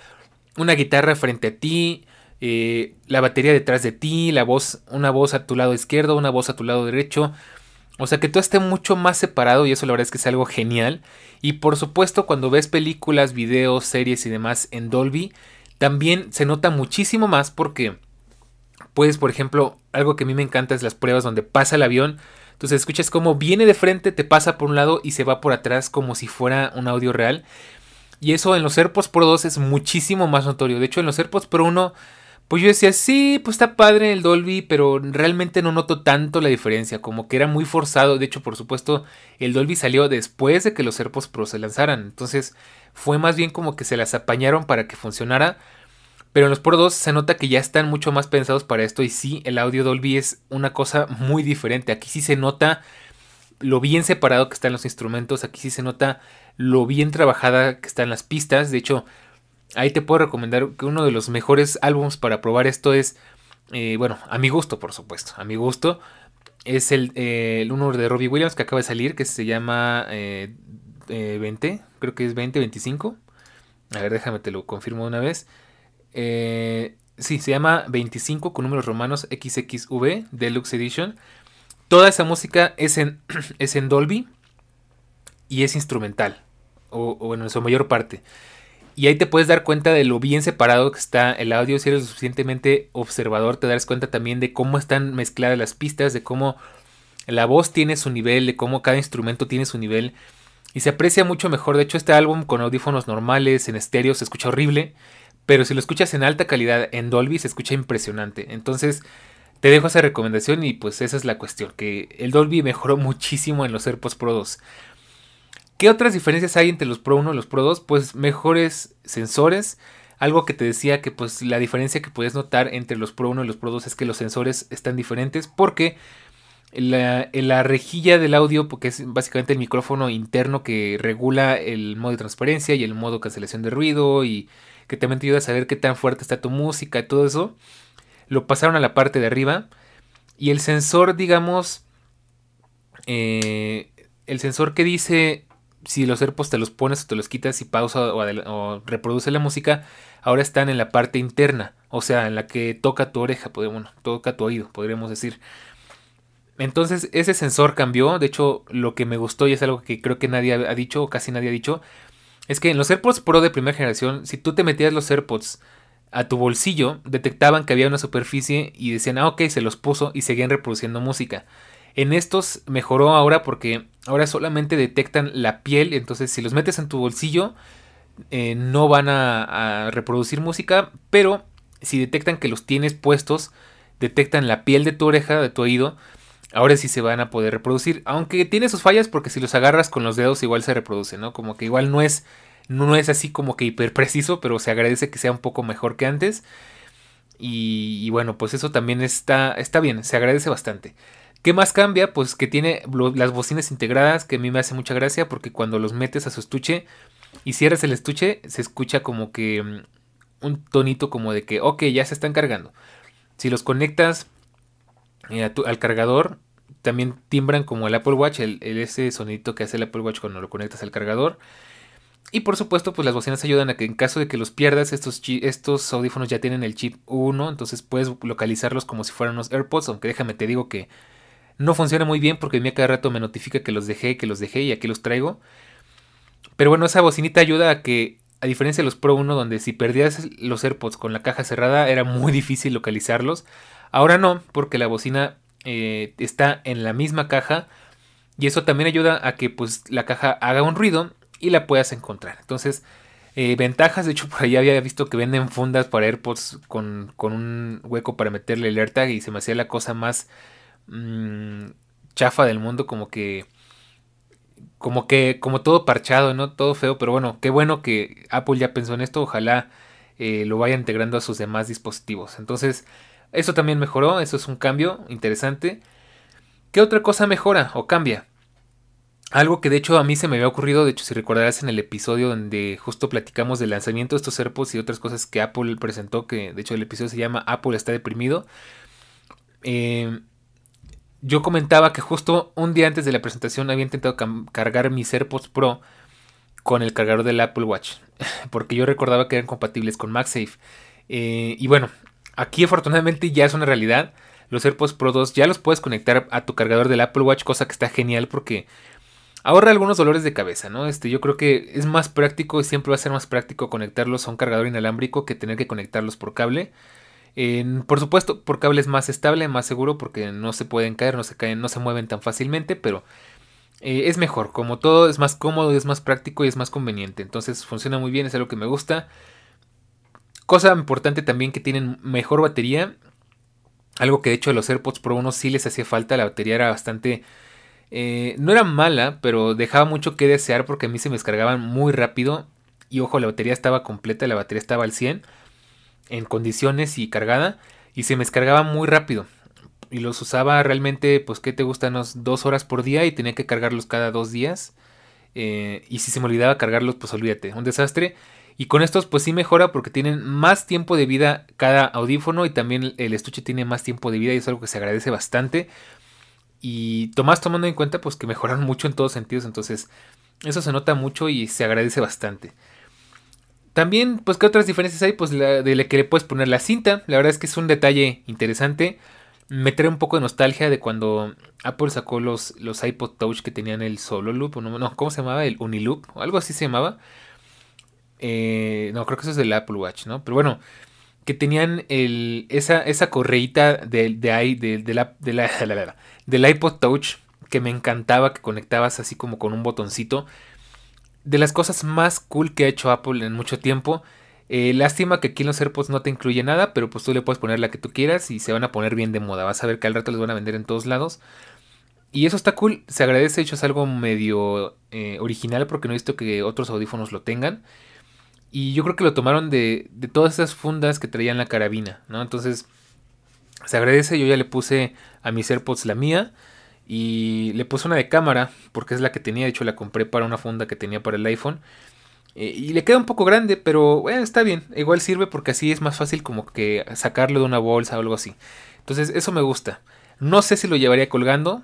una guitarra frente a ti, eh, la batería detrás de ti, la voz, una voz a tu lado izquierdo, una voz a tu lado derecho. O sea que todo esté mucho más separado y eso la verdad es que es algo genial. Y por supuesto cuando ves películas, videos, series y demás en Dolby, también se nota muchísimo más porque puedes, por ejemplo, algo que a mí me encanta es las pruebas donde pasa el avión. Entonces escuchas cómo viene de frente, te pasa por un lado y se va por atrás como si fuera un audio real. Y eso en los AirPods Pro 2 es muchísimo más notorio. De hecho, en los AirPods Pro 1 pues yo decía, sí, pues está padre el Dolby, pero realmente no noto tanto la diferencia, como que era muy forzado. De hecho, por supuesto, el Dolby salió después de que los AirPods Pro se lanzaran. Entonces, fue más bien como que se las apañaron para que funcionara. Pero en los Pro 2 se nota que ya están mucho más pensados para esto. Y sí, el audio Dolby es una cosa muy diferente. Aquí sí se nota lo bien separado que están los instrumentos. Aquí sí se nota lo bien trabajada que están las pistas. De hecho, ahí te puedo recomendar que uno de los mejores álbums para probar esto es, eh, bueno, a mi gusto, por supuesto, a mi gusto, es el, eh, uno de Robbie Williams que acaba de salir, que se llama 20, eh, creo que es 2025. A ver, déjame, te lo confirmo una vez. sí, se llama 25 con números romanos XXV Deluxe Edition. Toda esa música es en, es en Dolby y es instrumental, o, bueno, en su mayor parte. Y ahí te puedes dar cuenta de lo bien separado que está el audio. Si eres suficientemente observador, te darás cuenta también de cómo están mezcladas las pistas, de cómo la voz tiene su nivel, de cómo cada instrumento tiene su nivel. Y se aprecia mucho mejor. De hecho, este álbum con audífonos normales, en estéreo, se escucha horrible. Pero si lo escuchas en alta calidad, en Dolby, se escucha impresionante. Entonces, te dejo esa recomendación y pues esa es la cuestión. Que el Dolby mejoró muchísimo en los AirPods Pro 2. ¿Qué otras diferencias hay entre los Pro 1 y los Pro 2? Pues mejores sensores. Algo que te decía que pues la diferencia que puedes notar entre los Pro 1 y los Pro 2 es que los sensores están diferentes porque la, la, rejilla del audio, porque es básicamente el micrófono interno que regula el modo de transparencia y el modo cancelación de ruido y que también te ayuda a saber qué tan fuerte está tu música y todo eso, lo pasaron a la parte de arriba y el sensor, digamos, eh, el sensor que dice si los AirPods te los pones o te los quitas y pausa o, reproduce la música, ahora están en la parte interna, o sea, en la que toca tu oreja, bueno, toca tu oído, podríamos decir. Entonces ese sensor cambió, de hecho lo que me gustó y es algo que creo que nadie ha dicho o casi nadie ha dicho, es que en los AirPods Pro de primera generación, si tú te metías los AirPods a tu bolsillo, detectaban que había una superficie y decían, ah, ok, se los puso y seguían reproduciendo música. En estos mejoró ahora porque ahora solamente detectan la piel, entonces si los metes en tu bolsillo eh, no van a, reproducir música, pero si detectan que los tienes puestos, detectan la piel de tu oreja, de tu oído, ahora sí se van a poder reproducir, aunque tiene sus fallas porque si los agarras con los dedos igual se reproduce, ¿no? Como que igual no es no es así como que hiper preciso, pero se agradece que sea un poco mejor que antes. Y, y, bueno, pues eso también está, está bien, se agradece bastante. ¿Qué más cambia? Pues que tiene las bocinas integradas, que a mí me hace mucha gracia porque cuando los metes a su estuche y cierras el estuche, se escucha como que mm, un tonito como de que, ok, ya se están cargando. Si los conectas eh, al cargador, también timbran como el Apple Watch, el, ese sonidito que hace el Apple Watch cuando lo conectas al cargador. Y por supuesto, pues las bocinas ayudan a que en caso de que los pierdas, estos, estos audífonos ya tienen el chip 1, entonces puedes localizarlos como si fueran unos AirPods, aunque déjame te digo que no funciona muy bien porque a mí cada rato me notifica que los dejé, que los dejé y aquí los traigo. Pero bueno, esa bocinita ayuda a que, a diferencia de los Pro 1, donde si perdías los AirPods con la caja cerrada era muy difícil localizarlos. Ahora no, porque la bocina eh, está en la misma caja y eso también ayuda a que pues la caja haga un ruido y la puedas encontrar. Entonces, eh, ventajas, de hecho por ahí había visto que venden fundas para AirPods con, con un hueco para meterle el AirTag y se me hacía la cosa más mmm, chafa del mundo, como que como que como todo parchado, no todo feo, pero bueno, qué bueno que Apple ya pensó en esto, ojalá eh, lo vaya integrando a sus demás dispositivos. Entonces, eso también mejoró, eso es un cambio interesante. ¿Qué otra cosa mejora o cambia? Algo que de hecho a mí se me había ocurrido, de hecho si recordarás en el episodio donde justo platicamos del lanzamiento de estos AirPods y otras cosas que Apple presentó, que de hecho el episodio se llama Apple está deprimido. Eh, yo comentaba que justo un día antes de la presentación había intentado cargar mis AirPods Pro con el cargador del Apple Watch, porque yo recordaba que eran compatibles con MagSafe. Eh, y bueno, aquí afortunadamente ya es una realidad. Los AirPods Pro 2 ya los puedes conectar a tu cargador del Apple Watch, cosa que está genial porque ahorra algunos dolores de cabeza, ¿no? Este, yo creo que es más práctico y siempre va a ser más práctico conectarlos a un cargador inalámbrico que tener que conectarlos por cable por supuesto, por cable es más estable, más seguro, porque no se pueden caer, no se caen, no se mueven tan fácilmente, pero eh, es mejor. Como todo, es más cómodo, es más práctico y es más conveniente. Entonces funciona muy bien, es algo que me gusta. Cosa importante también que tienen mejor batería. Algo que de hecho a los AirPods Pro 1 sí les hacía falta. La batería era bastante. Eh, no era mala, pero dejaba mucho que desear porque a mí se me descargaban muy rápido. Y ojo, la batería estaba completa, la batería estaba al 100 en condiciones y cargada y se me descargaba muy rápido. Y los usaba realmente, pues, ¿qué te gustan? Unos dos horas por día y tenía que cargarlos cada dos días. Eh, y si se me olvidaba cargarlos, pues olvídate, un desastre. Y con estos pues sí mejora porque tienen más tiempo de vida cada audífono y también el estuche tiene más tiempo de vida y es algo que se agradece bastante. Y Tomás tomando en cuenta pues que mejoraron mucho en todos sentidos, entonces eso se nota mucho y se agradece bastante. También, pues, ¿qué otras diferencias hay? Pues la de la que le puedes poner la cinta. La verdad es que es un detalle interesante. Me trae un poco de nostalgia de cuando Apple sacó los, los iPod Touch que tenían el solo loop. No, ¿cómo se llamaba? El Uniloop. O algo así se llamaba. Eh, no, creo que eso es del Apple Watch, ¿no? Pero bueno, que tenían el, esa, esa correíta de, de, la, la, del iPod Touch que me encantaba, que conectabas así como con un botoncito de las cosas más cool que ha hecho Apple en mucho tiempo. Eh, lástima que aquí en los AirPods no te incluye nada, pero pues tú le puedes poner la que tú quieras y se van a poner bien de moda. Vas a ver que al rato les van a vender en todos lados. Y eso está cool, se agradece, de hecho es algo medio eh, original porque no he visto que otros audífonos lo tengan. Y yo creo que lo tomaron de, de todas esas fundas que traían la carabina, ¿no? Entonces, se agradece, yo ya le puse a mis AirPods la mía. Y le puse una de cámara, porque es la que tenía, de hecho la compré para una funda que tenía para el iPhone. Eh, y le queda un poco grande, pero bueno, está bien. Igual sirve porque así es más fácil como que sacarlo de una bolsa o algo así. Entonces eso me gusta. No sé si lo llevaría colgando,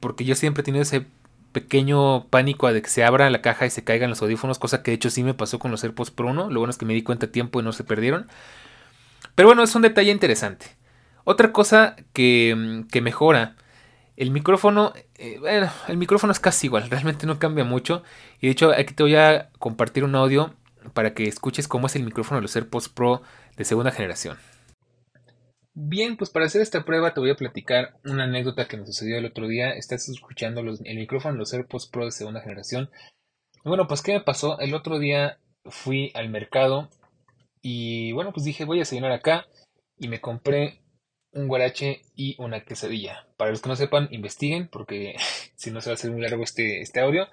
porque yo siempre he tenido ese pequeño pánico de que se abra la caja y se caigan los audífonos, cosa que de hecho sí me pasó con los AirPods Pro 1. Lo bueno es que me di cuenta a tiempo y no se perdieron. Pero bueno, es un detalle interesante. Otra cosa que, que mejora el micrófono, eh, bueno, el micrófono es casi igual, realmente no cambia mucho. Y de hecho, aquí te voy a compartir un audio para que escuches cómo es el micrófono de los AirPods Pro de segunda generación. Bien, pues para hacer esta prueba te voy a platicar una anécdota que me sucedió el otro día. Estás escuchando el micrófono de los AirPods Pro de segunda generación. bueno, pues ¿qué me pasó? El otro día fui al mercado y bueno, pues dije voy a desayunar acá y me compré un guarache y una quesadilla. Para los que no sepan, investiguen, porque si no se va a hacer muy largo este, este audio.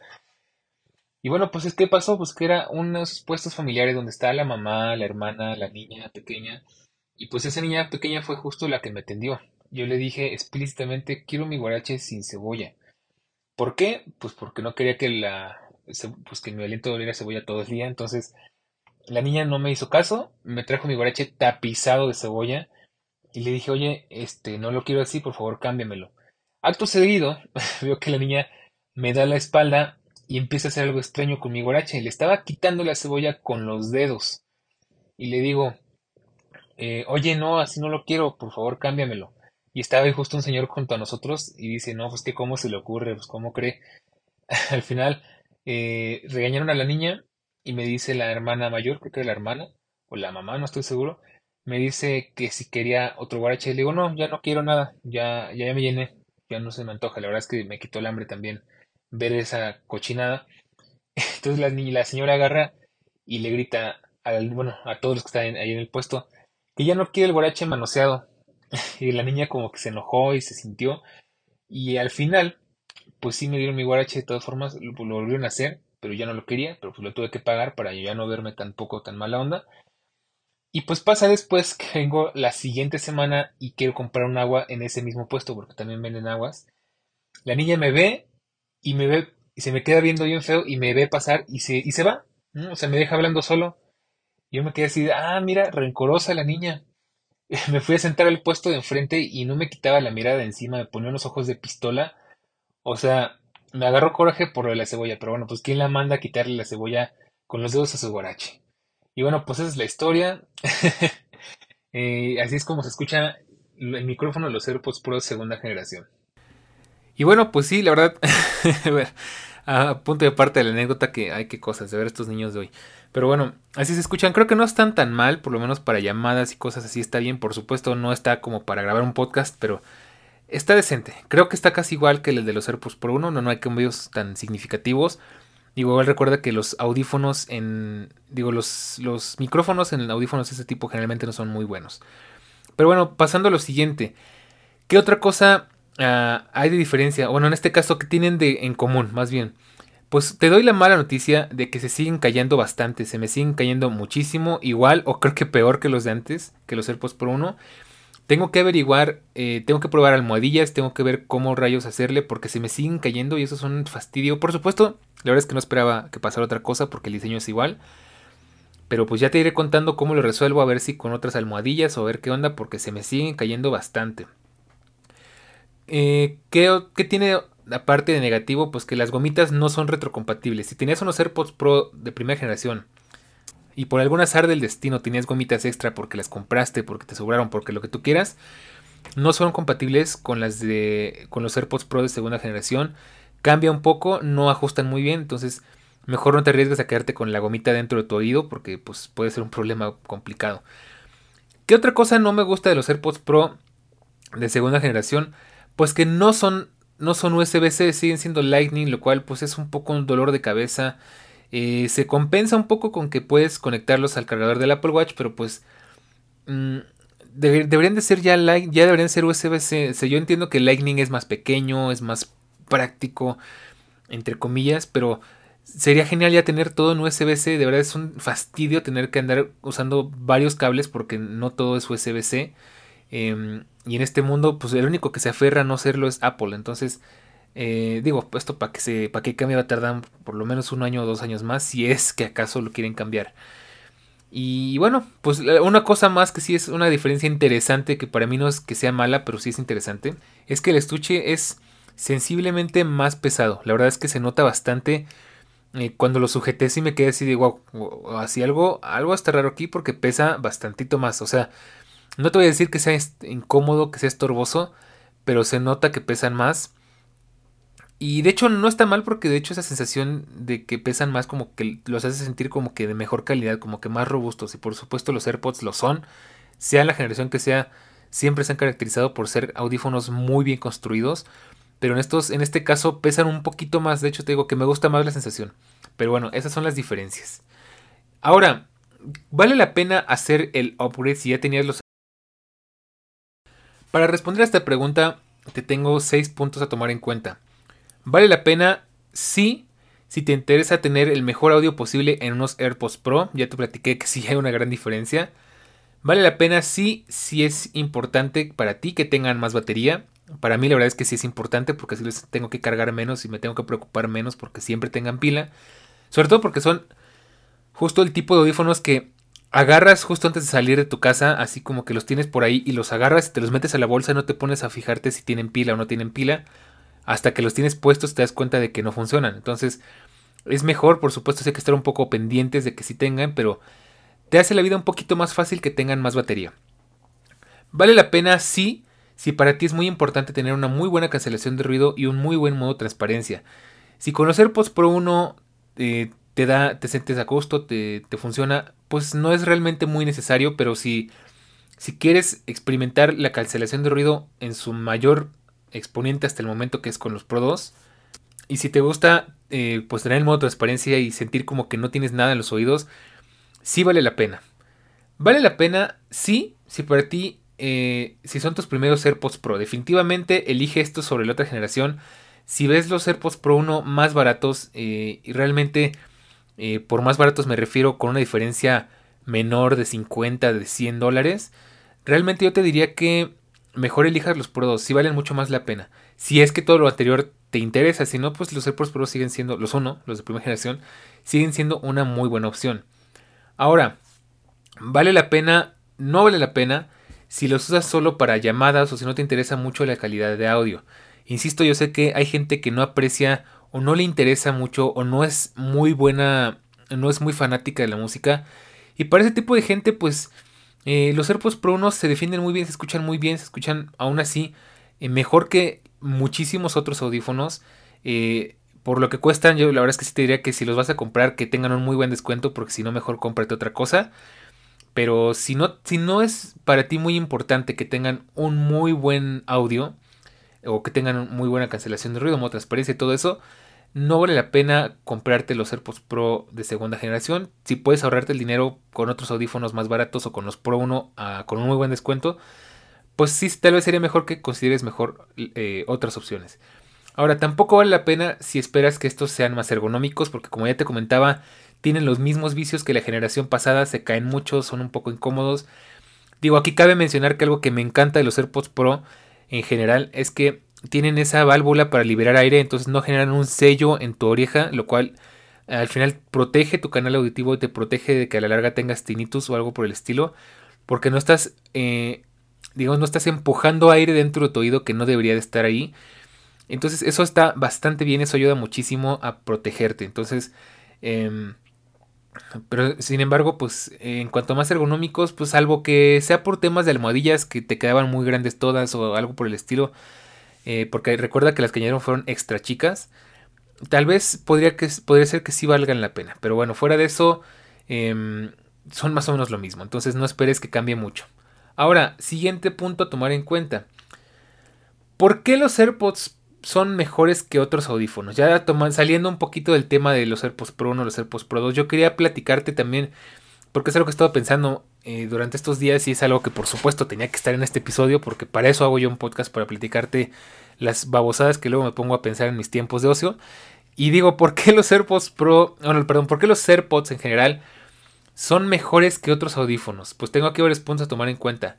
Y bueno, pues es que pasó, pues que era unos puestos familiares donde estaba la mamá, la hermana, la niña pequeña. Y pues esa niña pequeña fue justo la que me atendió. Yo le dije explícitamente, quiero mi guarache sin cebolla. ¿Por qué? Pues porque no quería que la pues que mi aliento doliera cebolla todo el día. Entonces, la niña no me hizo caso, me trajo mi guarache tapizado de cebolla y le dije, oye, este, no lo quiero así, por favor, cámbiamelo. Acto seguido, veo que la niña me da la espalda y empieza a hacer algo extraño con mi guarache. Le estaba quitando la cebolla con los dedos. Y le digo, eh, oye, no, así no lo quiero, por favor, cámbiamelo. Y estaba ahí justo un señor junto a nosotros y dice, no, pues que cómo se le ocurre, pues cómo cree. Al final, eh, regañaron a la niña y me dice la hermana mayor, creo que era la hermana, o la mamá, no estoy seguro, me dice que si quería otro guarache. Le digo, no, ya no quiero nada, ya, ya me llené, ya no se me antoja. La verdad es que me quitó el hambre también ver esa cochinada. Entonces la, la señora agarra y le grita al, bueno, a todos los que están ahí en el puesto que ya no quiere el guarache manoseado. Y la niña como que se enojó y se sintió. Y al final, pues sí me dieron mi guarache de todas formas, lo, lo volvieron a hacer, pero ya no lo quería, pero pues lo tuve que pagar para ya no verme tampoco tan mala onda. Y pues pasa después que vengo la siguiente semana y quiero comprar un agua en ese mismo puesto porque también venden aguas. La niña me ve y me ve y se me queda viendo bien feo y me ve pasar y se, y se va. O sea, me deja hablando solo. Yo me quedé así, ah, mira, rencorosa la niña. me fui a sentar al puesto de enfrente y no me quitaba la mirada encima, me ponía unos ojos de pistola. O sea, me agarró coraje por la cebolla, pero bueno, pues ¿quién la manda a quitarle la cebolla con los dedos a su guarache? Y bueno, pues esa es la historia. Eh, así es como se escucha el micrófono de los AirPods Pro segunda generación. Y bueno, pues sí, la verdad, a punto de parte de la anécdota que hay que cosas de ver estos niños de hoy. Pero bueno, así se escuchan. Creo que no están tan mal, por lo menos para llamadas y cosas así está bien. Por supuesto, no está como para grabar un podcast, pero está decente. Creo que está casi igual que el de los AirPods Pro 1. No, no hay cambios tan significativos. Igual recuerda que los audífonos en. Digo, los, los micrófonos en audífonos de este tipo generalmente no son muy buenos. Pero bueno, pasando a lo siguiente. ¿Qué otra cosa ah, hay de diferencia? Bueno, en este caso, ¿qué tienen de en común? Más bien. Pues te doy la mala noticia de que se siguen cayendo bastante. Se me siguen cayendo muchísimo. Igual, o creo que peor que los de antes, que los AirPods Pro 1. Tengo que averiguar, eh, tengo que probar almohadillas, tengo que ver cómo rayos hacerle porque se me siguen cayendo y eso es un fastidio. Por supuesto, la verdad es que no esperaba que pasara otra cosa porque el diseño es igual. Pero pues ya te iré contando cómo lo resuelvo, a ver si con otras almohadillas o a ver qué onda porque se me siguen cayendo bastante. Eh, ¿qué, ¿Qué tiene aparte de negativo? Pues que las gomitas no son retrocompatibles. Si tenías unos AirPods Pro de primera generación y por algún azar del destino tenías gomitas extra porque las compraste, porque te sobraron, porque lo que tú quieras, no son compatibles con las de con los AirPods Pro de segunda generación. Cambia un poco, no ajustan muy bien, entonces mejor no te arriesgues a quedarte con la gomita dentro de tu oído porque pues puede ser un problema complicado. ¿Qué otra cosa no me gusta de los AirPods Pro de segunda generación? Pues que no son no son USB-C, siguen siendo Lightning, lo cual pues es un poco un dolor de cabeza. Eh, se compensa un poco con que puedes conectarlos al cargador del Apple Watch, pero pues mm, deberían de ser ya, ya deberían ser USB-C. yo entiendo que Lightning es más pequeño, es más práctico, entre comillas, pero sería genial ya tener todo en USB-C. De verdad es un fastidio tener que andar usando varios cables porque no todo es USB-C. Em, y en este mundo, pues el único que se aferra a no serlo es Apple. Entonces, eh, digo, esto para que se, para que cambie va a tardar por lo menos un año o dos años más, si es que acaso lo quieren cambiar. Y bueno, pues una cosa más que sí es una diferencia interesante, que para mí no es que sea mala, pero sí es interesante, es que el estuche es sensiblemente más pesado. La verdad es que se nota bastante. Eh, cuando lo sujeté sí me quedé así de wow, así algo, algo hasta raro aquí porque pesa bastantito más. O sea, no te voy a decir que sea incómodo, que sea estorboso, pero se nota que pesan más. Y de hecho no está mal porque de hecho esa sensación de que pesan más como que los hace sentir como que de mejor calidad, como que más robustos. Y por supuesto los AirPods lo son. Sea la generación que sea, siempre se han caracterizado por ser audífonos muy bien construidos. Pero en, estos, en este caso pesan un poquito más. De hecho te digo que me gusta más la sensación. Pero bueno, esas son las diferencias. Ahora, ¿vale la pena hacer el upgrade si ya tenías los... Para responder a esta pregunta te tengo 6 puntos a tomar en cuenta. Vale la pena, sí, si te interesa tener el mejor audio posible en unos AirPods Pro. Ya te platiqué que sí hay una gran diferencia. Vale la pena, sí, si es importante para ti que tengan más batería. Para mí la verdad es que sí es importante porque así les tengo que cargar menos y me tengo que preocupar menos porque siempre tengan pila. Sobre todo porque son justo el tipo de audífonos que agarras justo antes de salir de tu casa, así como que los tienes por ahí y los agarras y te los metes a la bolsa y no te pones a fijarte si tienen pila o no tienen pila hasta que los tienes puestos te das cuenta de que no funcionan. Entonces, es mejor, por supuesto, hay que estar un poco pendientes de que sí tengan, pero te hace la vida un poquito más fácil que tengan más batería. Vale la pena, sí, si para ti es muy importante tener una muy buena cancelación de ruido y un muy buen modo de transparencia. Si conocer Post Pro 1 eh, te da, te sientes a gusto, te, te, funciona, pues no es realmente muy necesario, pero si, si quieres experimentar la cancelación de ruido en su mayor exponente hasta el momento que es con los Pro 2. Y si te gusta eh, pues tener el modo transparencia y sentir como que no tienes nada en los oídos, sí vale la pena. Vale la pena, sí, si para ti, eh, si son tus primeros AirPods Pro. Definitivamente elige esto sobre la otra generación. Si ves los AirPods Pro 1 más baratos, eh, y realmente por más baratos me refiero con una diferencia menor de 50, de 100 dólares, realmente yo te diría que mejor elijas los Pro 2, si valen mucho más la pena. Si es que todo lo anterior te interesa, si no, pues los AirPods Pro siguen siendo, los uno, los de primera generación, siguen siendo una muy buena opción. Ahora, ¿vale la pena? No vale la pena si los usas solo para llamadas o si no te interesa mucho la calidad de audio. Insisto, yo sé que hay gente que no aprecia o no le interesa mucho o no es muy buena, no es muy fanática de la música. Y para ese tipo de gente, pues eh, los AirPods Pro 1 se defienden muy bien, se escuchan muy bien, se escuchan aún así eh, mejor que muchísimos otros audífonos. Eh, por lo que cuestan, yo la verdad es que sí te diría que si los vas a comprar, que tengan un muy buen descuento, porque si no, mejor cómprate otra cosa. Pero si no, si no es para ti muy importante que tengan un muy buen audio, o que tengan muy buena cancelación de ruido, modo transparencia y todo eso, no vale la pena comprarte los AirPods Pro de segunda generación. Si puedes ahorrarte el dinero con otros audífonos más baratos o con los Pro 1 ah, con un muy buen descuento, pues sí, tal vez sería mejor que consideres mejor eh, otras opciones. Ahora, tampoco vale la pena si esperas que estos sean más ergonómicos, porque como ya te comentaba, tienen los mismos vicios que la generación pasada, se caen mucho, son un poco incómodos. Digo, aquí cabe mencionar que algo que me encanta de los AirPods Pro en general es que tienen esa válvula para liberar aire, entonces no generan un sello en tu oreja, lo cual al final protege tu canal auditivo y te protege de que a la larga tengas tinnitus o algo por el estilo, porque no estás, eh, digamos, no estás empujando aire dentro de tu oído que no debería de estar ahí. Entonces eso está bastante bien, eso ayuda muchísimo a protegerte. Entonces, em, pero sin embargo, pues en cuanto a más ergonómicos, pues salvo que sea por temas de almohadillas que te quedaban muy grandes todas o algo por el estilo, eh, porque recuerda que las que añadieron fueron extra chicas, tal vez podría, que, podría ser que sí valgan la pena, pero bueno, fuera de eso, em, son más o menos lo mismo, entonces no esperes que cambie mucho. Ahora, siguiente punto a tomar en cuenta. ¿Por qué los AirPods son mejores que otros audífonos. Ya saliendo un poquito del tema de los AirPods Pro 1, los AirPods Pro 2, yo quería platicarte también, porque es algo que he estado pensando eh, durante estos días y es algo que por supuesto tenía que estar en este episodio, porque para eso hago yo un podcast, para platicarte las babosadas que luego me pongo a pensar en mis tiempos de ocio. Y digo, ¿por qué los AirPods Pro, bueno, perdón, por qué los AirPods en general son mejores que otros audífonos? Pues tengo aquí varios puntos a tomar en cuenta.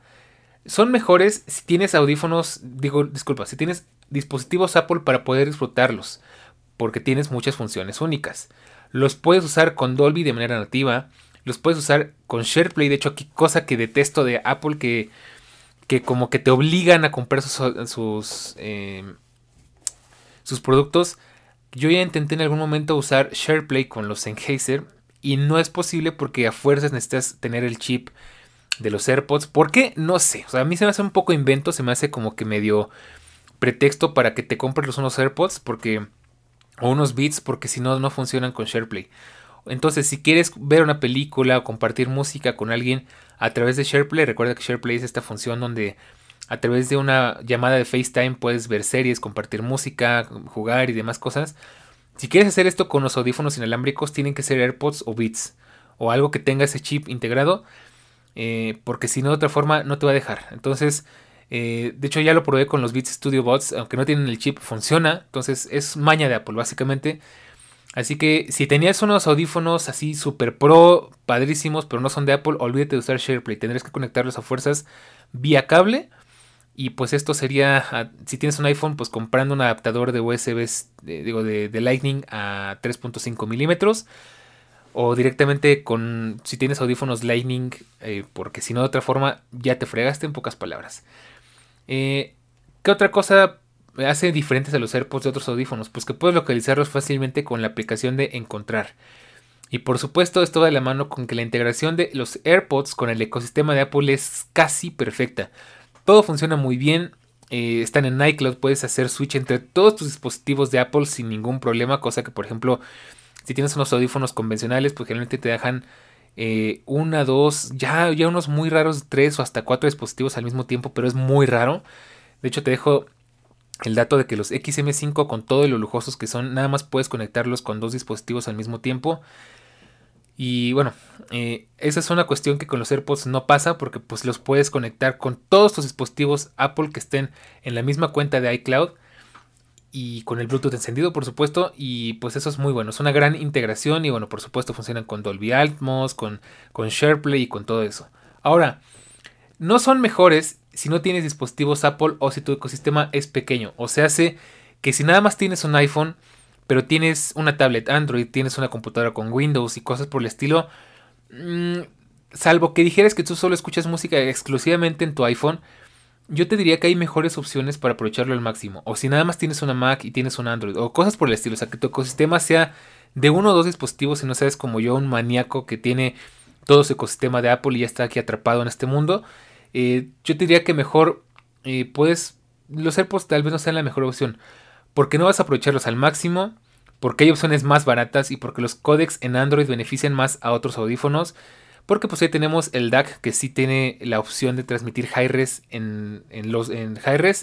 Son mejores si tienes audífonos, digo, disculpa, si tienes dispositivos Apple para poder disfrutarlos, porque tienes muchas funciones únicas. Los puedes usar con Dolby de manera nativa, los puedes usar con SharePlay, de hecho aquí cosa que detesto de Apple que, que como que te obligan a comprar sus, sus, em, sus productos. Yo ya intenté en algún momento usar SharePlay con los Sennheiser y no es posible porque a fuerzas necesitas tener el chip de los AirPods. ¿Por qué? No sé. O sea, a mí se me hace un poco invento, se me hace como que medio pretexto para que te compres unos AirPods porque o unos Beats porque si no no funcionan con SharePlay. Entonces, si quieres ver una película o compartir música con alguien a través de SharePlay, recuerda que SharePlay es esta función donde a través de una llamada de FaceTime puedes ver series, compartir música, jugar y demás cosas. Si quieres hacer esto con los audífonos inalámbricos, tienen que ser AirPods o Beats o algo que tenga ese chip integrado, eh, porque si no de otra forma no te va a dejar. Entonces, eh, de hecho, ya lo probé con los Beats Studio Bots, aunque no tienen el chip, funciona. Entonces, es maña de Apple, básicamente. Así que si tenías unos audífonos así super pro, padrísimos, pero no son de Apple, olvídate de usar SharePlay. Tendrás que conectarlos a fuerzas vía cable. Y pues esto sería, ah, si tienes un iPhone, pues comprando un adaptador de USB, digo, de, Lightning a 3.5 milímetros. O directamente con, si tienes audífonos Lightning, eh, porque si no de otra forma ya te fregaste en pocas palabras. Eh, ¿Qué otra cosa hace diferentes a los AirPods de otros audífonos? Pues que puedes localizarlos fácilmente con la aplicación de Encontrar. Y por supuesto esto va de la mano con que la integración de los AirPods con el ecosistema de Apple es casi perfecta. Todo funciona muy bien. Eh, están en iCloud, puedes hacer switch entre todos tus dispositivos de Apple sin ningún problema. Cosa que por ejemplo si tienes unos audífonos convencionales pues generalmente te dejan eh, una, dos, ya, ya unos muy raros, tres o hasta cuatro dispositivos al mismo tiempo, pero es muy raro. De hecho, te dejo el dato de que los XM5 con todo lo lujosos que son, nada más puedes conectarlos con dos dispositivos al mismo tiempo. Y bueno, eh, esa es una cuestión que con los AirPods no pasa porque pues los puedes conectar con todos tus dispositivos Apple que estén en la misma cuenta de iCloud y con el Bluetooth encendido, por supuesto, y pues eso es muy bueno, es una gran integración y bueno, por supuesto funcionan con Dolby Atmos, con, con SharePlay y con todo eso. Ahora, no son mejores si no tienes dispositivos Apple o si tu ecosistema es pequeño, o se hace que si nada más tienes un iPhone, pero tienes una tablet Android, tienes una computadora con Windows y cosas por el estilo, mm, salvo que dijeras que tú solo escuchas música exclusivamente en tu iPhone, yo te diría que hay mejores opciones para aprovecharlo al máximo. O si nada más tienes una Mac y tienes un Android. O cosas por el estilo. O sea, que tu ecosistema sea de uno o dos dispositivos y no seas como yo, un maníaco que tiene todo su ecosistema de Apple y ya está aquí atrapado en este mundo. Eh, yo te diría que mejor eh, puedes... Los AirPods tal vez no sean la mejor opción. Porque no vas a aprovecharlos al máximo. Porque hay opciones más baratas y porque los codecs en Android benefician más a otros audífonos. Porque pues ahí tenemos el DAC que sí tiene la opción de transmitir high-res en, los en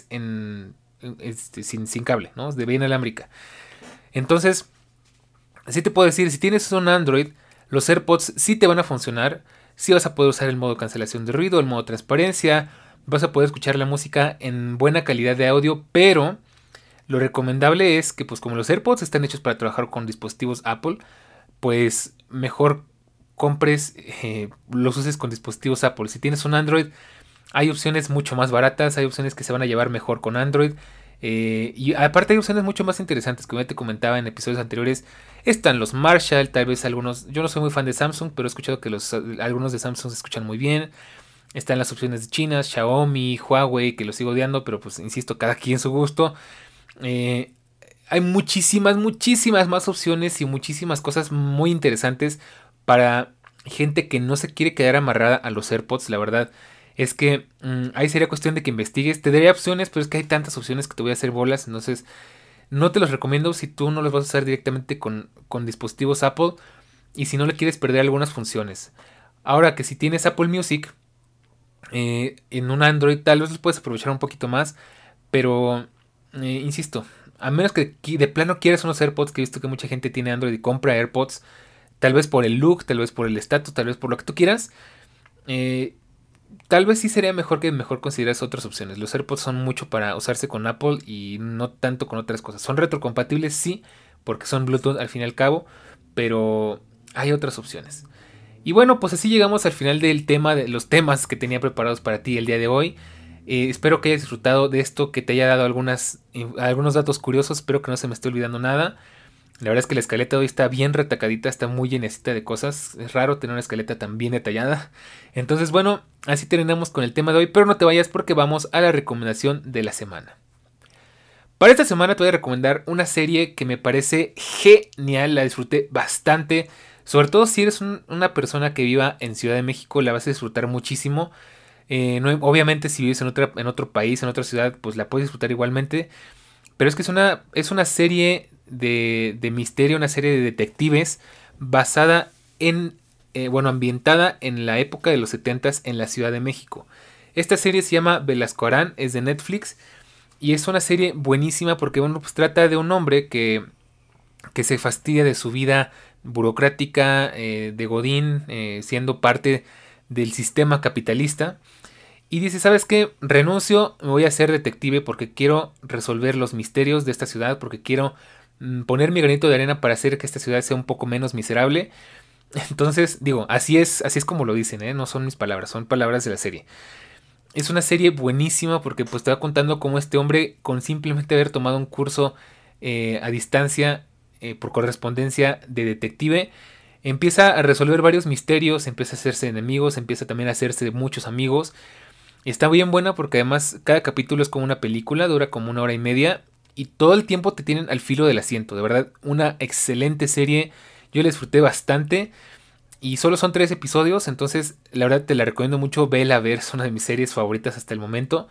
en, este, sin, cable, ¿no? De vía inalámbrica. Entonces, así te puedo decir, si tienes un Android, los AirPods sí te van a funcionar. Sí vas a poder usar el modo cancelación de ruido, el modo transparencia. Vas a poder escuchar la música en buena calidad de audio, pero lo recomendable es que pues como los AirPods están hechos para trabajar con dispositivos Apple, pues mejor compres, eh, los uses con dispositivos Apple. Si tienes un Android, hay opciones mucho más baratas, hay opciones que se van a llevar mejor con Android. Eh, y aparte hay opciones mucho más interesantes, como ya te comentaba en episodios anteriores. Están los Marshall, tal vez algunos. Yo no soy muy fan de Samsung, pero he escuchado que los, algunos de Samsung se escuchan muy bien. Están las opciones de China, Xiaomi, Huawei, que los sigo odiando, pero pues insisto, cada quien su gusto. Eh, hay muchísimas, muchísimas más opciones y muchísimas cosas muy interesantes para gente que no se quiere quedar amarrada a los AirPods, la verdad es que mm, ahí sería cuestión de que investigues. Te daría opciones, pero es que hay tantas opciones que te voy a hacer bolas. Entonces, no te los recomiendo si tú no los vas a usar directamente con, dispositivos Apple y si no le quieres perder algunas funciones. Ahora que si tienes Apple Music eh, en un Android, tal vez los puedes aprovechar un poquito más. Pero, eh, insisto, a menos que de plano quieras unos AirPods, que he visto que mucha gente tiene Android y compra AirPods, tal vez por el look, tal vez por el estatus, tal vez por lo que tú quieras. Eh, tal vez sí sería mejor que mejor consideras otras opciones. Los AirPods son mucho para usarse con Apple y no tanto con otras cosas. Son retrocompatibles, sí, porque son Bluetooth al fin y al cabo, pero hay otras opciones. Y bueno, pues así llegamos al final del tema, de los temas que tenía preparados para ti el día de hoy. Eh, espero que hayas disfrutado de esto, que te haya dado algunas, algunos datos curiosos, espero que no se me esté olvidando nada. La verdad es que la escaleta hoy está bien retacadita, está muy llenecita de cosas. Es raro tener una escaleta tan bien detallada. Entonces, bueno, así terminamos con el tema de hoy, pero no te vayas porque vamos a la recomendación de la semana. Para esta semana te voy a recomendar una serie que me parece genial, la disfruté bastante. Sobre todo si eres una persona que viva en Ciudad de México, la vas a disfrutar muchísimo. Eh, obviamente si vives en, en otro país, en otra ciudad, pues la puedes disfrutar igualmente. Pero es que es una, es una serie de, misterio, una serie de detectives basada en, eh, bueno, ambientada en la época de los 70 en la Ciudad de México. Esta serie se llama Velasco Arán, es de Netflix y es una serie buenísima porque, bueno, pues trata de un hombre que, que se fastidia de su vida burocrática, eh, de Godín, eh, siendo parte del sistema capitalista. Y dice, ¿sabes qué? Renuncio, me voy a ser detective porque quiero resolver los misterios de esta ciudad, porque quiero poner mi granito de arena para hacer que esta ciudad sea un poco menos miserable. Entonces, digo, así es, así es como lo dicen, ¿eh? no son mis palabras, son palabras de la serie. Es una serie buenísima porque pues te va contando cómo este hombre, con simplemente haber tomado un curso eh, a distancia eh, por correspondencia de detective, empieza a resolver varios misterios, empieza a hacerse enemigos, empieza también a hacerse muchos amigos. Está bien buena porque además cada capítulo es como una película, dura como una hora y media y todo el tiempo te tienen al filo del asiento. De verdad, una excelente serie. Yo la disfruté bastante. Y solo son tres episodios, entonces la verdad te la recomiendo mucho. Vela a ver, es una de mis series favoritas hasta el momento.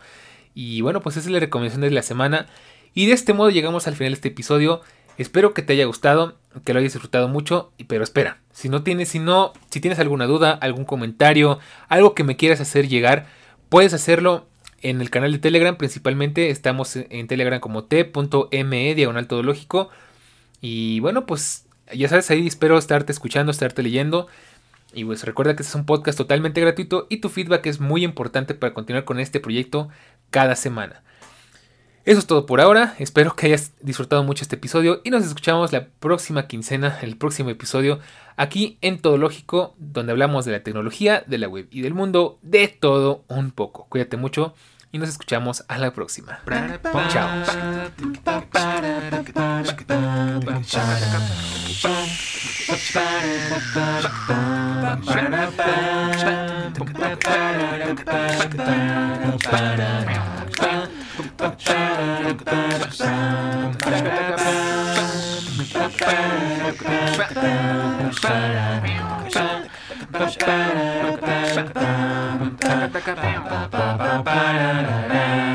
Y bueno, pues esa es la recomendación de la semana. Y de este modo llegamos al final de este episodio. Espero que te haya gustado, que lo hayas disfrutado mucho. Pero espera, si no tienes, si no, si tienes alguna duda, algún comentario, algo que me quieras hacer llegar, puedes hacerlo en el canal de Telegram principalmente estamos en Telegram como t.me diagonal lógico. Y bueno, pues ya sabes, ahí espero estarte escuchando, estarte leyendo. Y pues recuerda que este es un podcast totalmente gratuito y tu feedback es muy importante para continuar con este proyecto cada semana. Eso es todo por ahora, espero que hayas disfrutado mucho este episodio y nos escuchamos la próxima quincena, el próximo episodio, aquí en Todo Lógico, donde hablamos de la tecnología, de la web y del mundo, de todo un poco. Cuídate mucho y nos escuchamos a la próxima. Chao. Ba-ba-ba-da-da